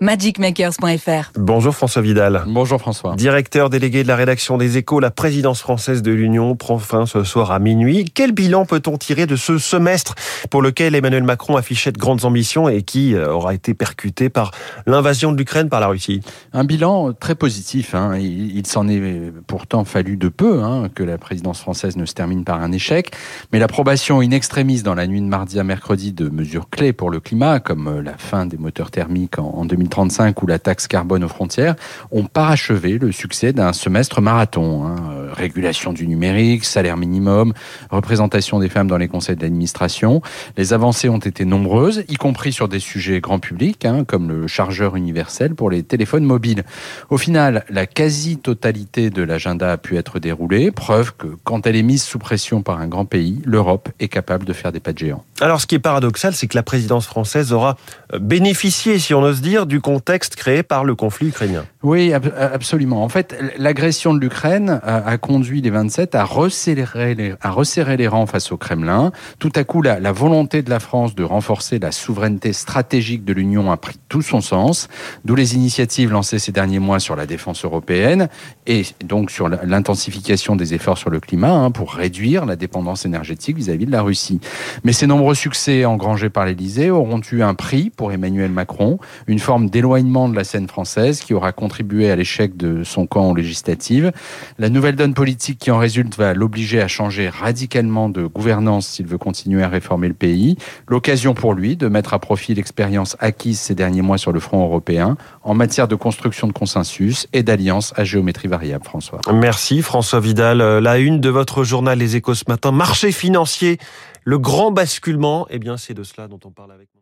magicmakers.fr. Bonjour François Vidal. Bonjour François. Directeur délégué de la rédaction des Échos, la présidence française de l'Union prend fin ce soir à minuit. Quel bilan peut-on tirer de ce semestre pour lequel Emmanuel Macron affichait de grandes ambitions et qui euh, aura été percuté par l'invasion de l'Ukraine par la Russie? Un bilan très positif. Hein. Il, s'en est pourtant fallu de peu hein, que la présidence française ne se termine par un échec. Mais l'approbation in extremis dans la nuit de mardi à mercredi de mesures clés pour le climat, comme la fin des moteurs thermiques en, en 2030, 2035 ou la taxe carbone aux frontières ont parachevé le succès d'un semestre marathon. Hein. Euh, régulation du numérique, salaire minimum, représentation des femmes dans les conseils d'administration. Les avancées ont été nombreuses, y compris sur des sujets grand public, hein, comme le chargeur universel pour les téléphones mobiles. Au final, la quasi-totalité de l'agenda a pu être déroulée, preuve que quand elle est mise sous pression par un grand pays, l'Europe est capable de faire des pas de géant. Alors ce qui est paradoxal, c'est que la présidence française aura bénéficié, si on ose dire, du contexte créé par le conflit ukrainien. Oui, absolument. En fait, l'agression de l'Ukraine a conduit les 27 à resserrer les, à resserrer les rangs face au Kremlin. Tout à coup, la, la volonté de la France de renforcer la souveraineté stratégique de l'Union a pris tout son sens, d'où les initiatives lancées ces derniers mois sur la défense européenne et donc sur l'intensification des efforts sur le climat hein, pour réduire la dépendance énergétique vis-à-vis -vis de la Russie. Mais ces nombreux succès engrangés par l'Élysée auront eu un prix pour Emmanuel Macron, une forme d'éloignement de la scène française qui aura contribué à l'échec de son camp aux législatives. La nouvelle donne politique qui en résulte va l'obliger à changer radicalement de gouvernance s'il veut continuer à réformer le pays. L'occasion pour lui de mettre à profit l'expérience acquise ces derniers mois sur le front européen en matière de construction de consensus et d'alliance à géométrie variable, François. Merci François Vidal. Euh, la une de votre journal Les Échos ce matin, marché financier, le grand basculement, eh bien c'est de cela dont on parle avec